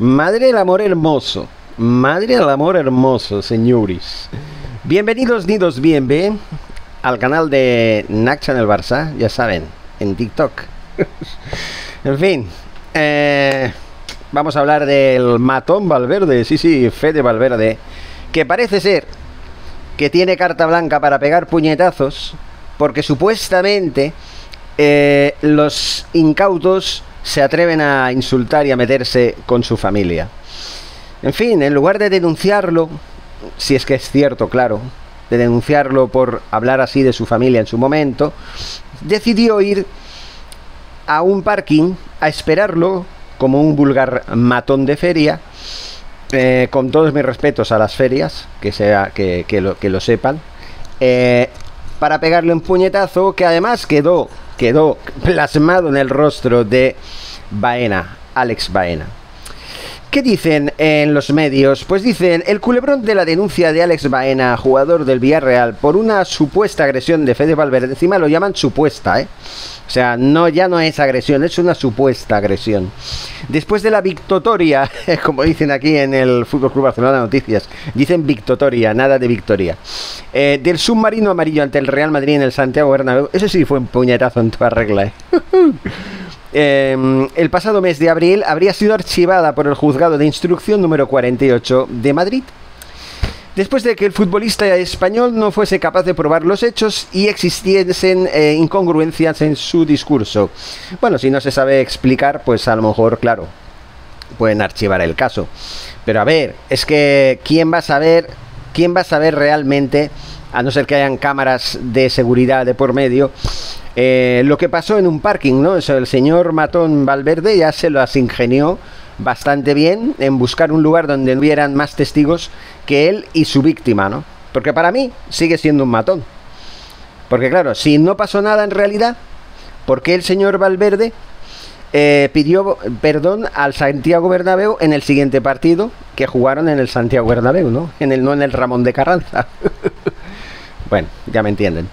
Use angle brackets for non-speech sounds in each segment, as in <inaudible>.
Madre del amor hermoso. Madre del amor hermoso, señores. Bienvenidos, nidos, bien, bien, al canal de Nax en el Barça, ya saben, en TikTok. <laughs> en fin, eh, vamos a hablar del matón Valverde, sí, sí, Fede Valverde, que parece ser que tiene carta blanca para pegar puñetazos, porque supuestamente eh, los incautos se atreven a insultar y a meterse con su familia. En fin, en lugar de denunciarlo, si es que es cierto, claro, de denunciarlo por hablar así de su familia en su momento, decidió ir a un parking a esperarlo como un vulgar matón de feria, eh, con todos mis respetos a las ferias, que, sea, que, lo, que lo sepan, eh, para pegarle un puñetazo que además quedó, quedó plasmado en el rostro de Baena, Alex Baena. ¿Qué dicen en los medios? Pues dicen el culebrón de la denuncia de Alex Baena, jugador del Villarreal, por una supuesta agresión de Fede Valverde. Encima lo llaman supuesta, ¿eh? O sea, no, ya no es agresión, es una supuesta agresión. Después de la victoria, <laughs> como dicen aquí en el Fútbol Club Barcelona Noticias, dicen victoria, nada de victoria. Eh, del submarino amarillo ante el Real Madrid en el Santiago Bernabéu, eso sí fue un puñetazo en toda regla, ¿eh? <laughs> Em, el pasado mes de abril habría sido archivada por el juzgado de instrucción número 48 de Madrid. Después de que el futbolista español no fuese capaz de probar los hechos y existiesen eh, incongruencias en su discurso. Bueno, si no se sabe explicar, pues a lo mejor, claro, pueden archivar el caso. Pero a ver, es que ¿quién va a saber, quién va a saber realmente, a no ser que hayan cámaras de seguridad de por medio, eh, lo que pasó en un parking, ¿no? el señor Matón Valverde ya se lo ingenió bastante bien en buscar un lugar donde hubieran más testigos que él y su víctima, ¿no? Porque para mí sigue siendo un matón. Porque claro, si no pasó nada en realidad, ¿por qué el señor Valverde eh, pidió perdón al Santiago Bernabéu en el siguiente partido que jugaron en el Santiago Bernabéu, ¿no? En el, no en el Ramón de Carranza. <laughs> bueno, ya me entienden.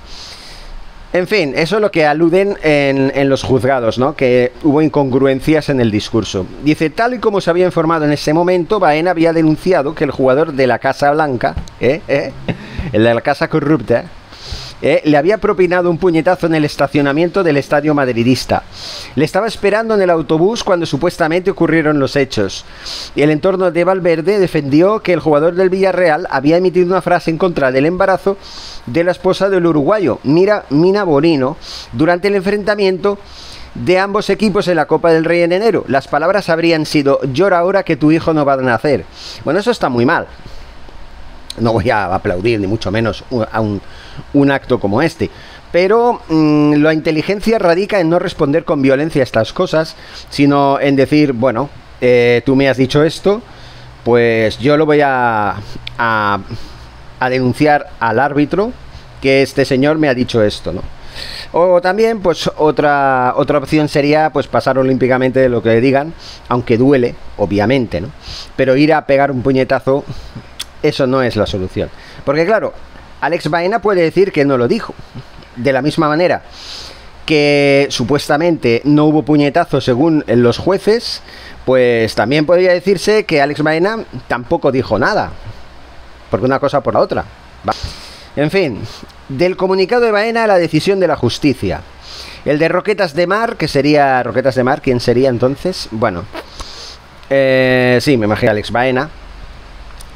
En fin, eso es lo que aluden en, los juzgados, ¿no? Que hubo incongruencias en el discurso. Dice, tal y como se había informado en ese momento, Baena había denunciado que el jugador de la Casa Blanca, ¿eh? ¿eh? el de la Casa Corrupta, eh, le había propinado un puñetazo en el estacionamiento del estadio madridista. Le estaba esperando en el autobús cuando supuestamente ocurrieron los hechos. Y el entorno de Valverde defendió que el jugador del Villarreal había emitido una frase en contra del embarazo de la esposa del uruguayo, Mira Mina Bonino, durante el enfrentamiento de ambos equipos en la Copa del Rey en enero. Las palabras habrían sido llora ahora que tu hijo no va a nacer. Bueno, eso está muy mal. No voy a aplaudir ni mucho menos a un, un acto como este. Pero mm, la inteligencia radica en no responder con violencia a estas cosas, sino en decir, bueno, eh, tú me has dicho esto, pues yo lo voy a, a, a, denunciar al árbitro que este señor me ha dicho esto, ¿no? O también, pues otra, otra opción sería pues pasar olímpicamente de lo que le digan, aunque duele, obviamente, ¿no? Pero ir a pegar un puñetazo, eso no es la solución. Porque claro, Alex Baena puede decir que no lo dijo. De la misma manera que supuestamente no hubo puñetazo según los jueces, pues también podría decirse que Alex Baena tampoco dijo nada. Porque una cosa por la otra. En fin, del comunicado de Baena a la decisión de la justicia. El de Roquetas de Mar, que sería Roquetas de Mar, ¿quién sería entonces? Bueno, eh, sí, me imagino Alex Baena,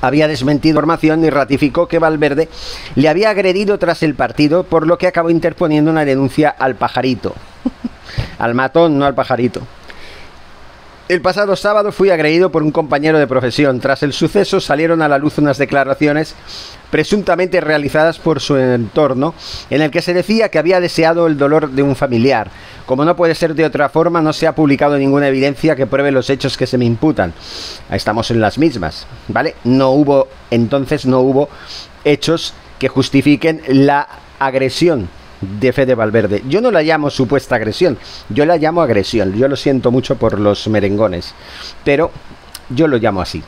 había desmentido información y ratificó que Valverde le había agredido tras el partido, por lo que acabó interponiendo una denuncia al pajarito. <laughs> al matón, no al pajarito. El pasado sábado fui agredido por un compañero de profesión. Tras el suceso salieron a la luz unas declaraciones presuntamente realizadas por su entorno en el que se decía que había deseado el dolor de un familiar. Como no puede ser de otra forma, no se ha publicado ninguna evidencia que pruebe los hechos que se me imputan. Estamos en las mismas, ¿vale? No hubo, entonces no hubo hechos que justifiquen la agresión de Fede Valverde. Yo no la llamo supuesta agresión, yo la llamo agresión. Yo lo siento mucho por los merengones, pero yo lo llamo así.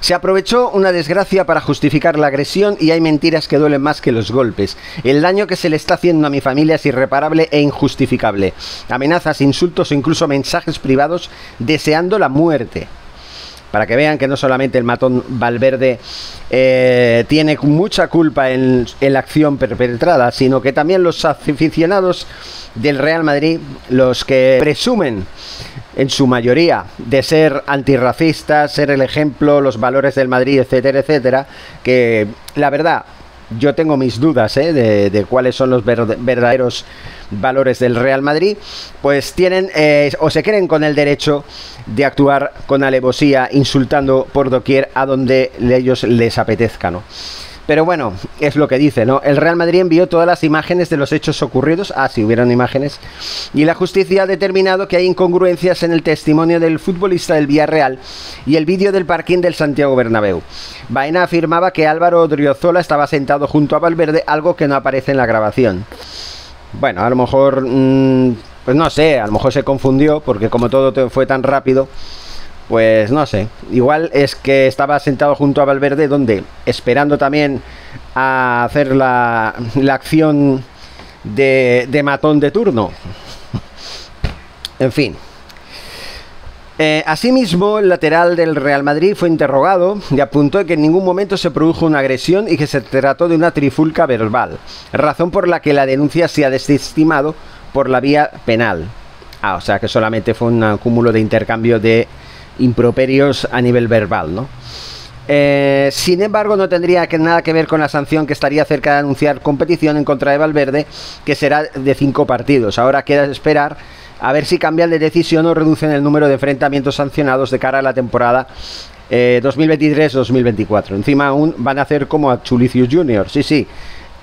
Se aprovechó una desgracia para justificar la agresión y hay mentiras que duelen más que los golpes. El daño que se le está haciendo a mi familia es irreparable e injustificable. Amenazas, insultos o incluso mensajes privados deseando la muerte para que vean que no solamente el matón Valverde eh, tiene mucha culpa en, la acción perpetrada, sino que también los aficionados del Real Madrid, los que presumen en su mayoría de ser antirracistas, ser el ejemplo, los valores del Madrid, etcétera, etcétera, que la verdad yo tengo mis dudas ¿eh? de, cuáles son los verdaderos valores del Real Madrid, pues tienen eh, o se creen con el derecho de actuar con alevosía, insultando por doquier a donde ellos les apetezca, ¿no? Pero bueno, es lo que dice, ¿no? El Real Madrid envió todas las imágenes de los hechos ocurridos. Ah, si hubieran imágenes. Y la justicia ha determinado que hay incongruencias en el testimonio del futbolista del Villarreal y el vídeo del parking del Santiago Bernabéu. Baena afirmaba que Álvaro Odriozola estaba sentado junto a Valverde, algo que no aparece en la grabación. Bueno, a lo mejor... Mm, pues no sé, a lo mejor se confundió porque como todo fue tan rápido pues no sé, igual es que estaba sentado junto a Valverde, donde esperando también a hacer la, la acción de, de matón de turno. en fin. Eh, asimismo, el lateral del Real Madrid fue interrogado y apuntó que en ningún momento se produjo una agresión y que se trató de una trifulca verbal, razón por la que la denuncia se ha desestimado por la vía penal. Ah, o sea que solamente fue un cúmulo de intercambio de improperios a nivel verbal, ¿no? Eh, sin embargo, no tendría que nada que ver con la sanción que estaría cerca de anunciar competición en contra de Valverde, que será de cinco partidos. Ahora queda esperar a ver si cambian de decisión o reducen el número de enfrentamientos sancionados de cara a la temporada 2023-2024. Eh, Encima aún van a hacer como a Chulicius Jr. Sí, sí.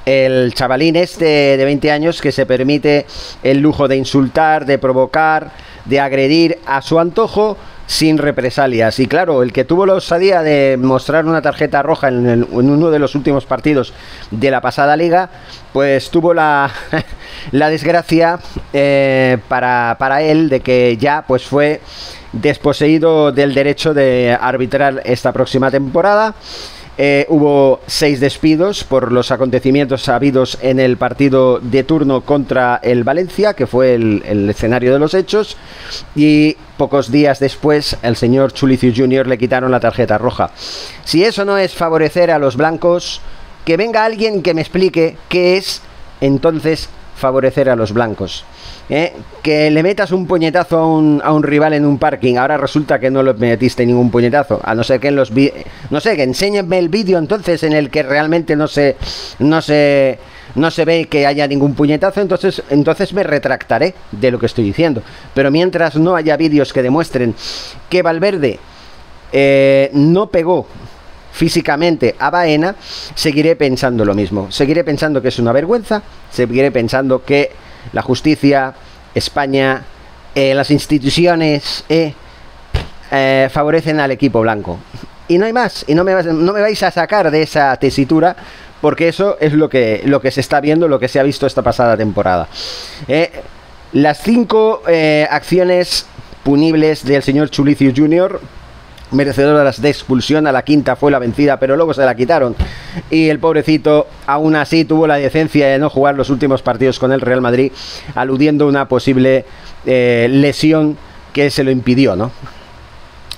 El chavalín este de 20 años que se permite el lujo de insultar, de provocar, de agredir a su antojo sin represalias. Y claro, el que tuvo la osadía de mostrar una tarjeta roja en, uno de los últimos partidos de la pasada liga, pues tuvo la, <laughs> la desgracia eh, para, para él de que ya pues fue desposeído del derecho de arbitrar esta próxima temporada. Eh, hubo seis despidos por los acontecimientos habidos en el partido de turno contra el Valencia, que fue el, escenario de los hechos. Y pocos días después, el señor Chulicius Jr. le quitaron la tarjeta roja. Si eso no es favorecer a los blancos, que venga alguien que me explique qué es entonces favorecer a los blancos. ¿eh? Que le metas un puñetazo a un, a un, rival en un parking, ahora resulta que no le metiste ningún puñetazo, a no ser que en los no sé, que enséñenme el vídeo entonces en el que realmente no se no se no se ve que haya ningún puñetazo, entonces entonces me retractaré de lo que estoy diciendo. Pero mientras no haya vídeos que demuestren que Valverde eh, no pegó físicamente a Baena, seguiré pensando lo mismo. Seguiré pensando que es una vergüenza, seguiré pensando que la justicia, España, eh, las instituciones eh, eh, favorecen al equipo blanco. Y no hay más, y no me, no me vais a sacar de esa tesitura porque eso es lo que, lo que se está viendo, lo que se ha visto esta pasada temporada. las cinco acciones punibles del señor Chulicius Jr merecedoras de expulsión. A la quinta fue la vencida, pero luego se la quitaron. Y el pobrecito, aún así, tuvo la decencia de no jugar los últimos partidos con el Real Madrid, aludiendo una posible eh, lesión que se lo impidió, ¿no?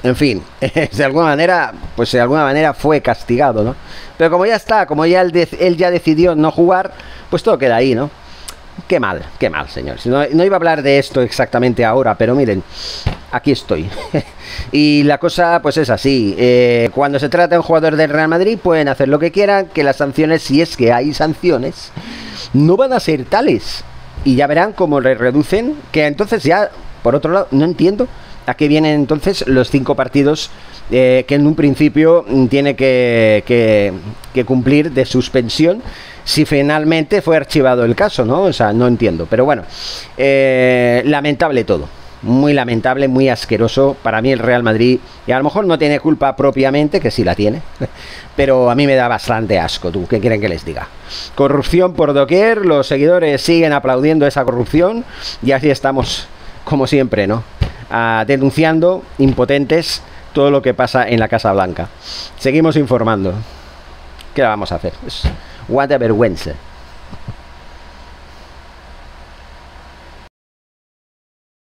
En fin, <laughs> de alguna manera, pues de alguna manera fue castigado, ¿no? Pero como ya está, como ya él, él ya decidió no jugar, pues todo queda ahí, ¿no? Qué mal, qué mal, señor. No, no iba a hablar de esto exactamente ahora, pero miren, aquí estoy. <laughs> y la cosa pues es así. Eh, cuando se trata de un jugador del Real Madrid pueden hacer lo que quieran, que las sanciones, si es que hay sanciones, no van a ser tales. Y ya verán cómo le reducen, que entonces ya, por otro lado, no entiendo a qué vienen entonces los cinco partidos eh, que en un principio tiene que, que, cumplir de suspensión si finalmente fue archivado el caso, ¿no? O sea, no entiendo. Pero bueno, eh, lamentable todo muy lamentable, muy asqueroso. Para mí el Real Madrid, y a lo mejor no tiene culpa propiamente, que sí la tiene, <laughs> pero a mí me da bastante asco, tú, ¿qué quieren que les diga? Corrupción por doquier, los seguidores siguen aplaudiendo esa corrupción y así estamos, como siempre, ¿no? Ah, denunciando impotentes todo lo que pasa en la Casa Blanca. Seguimos informando. ¿Qué vamos a hacer? What a vergüenza.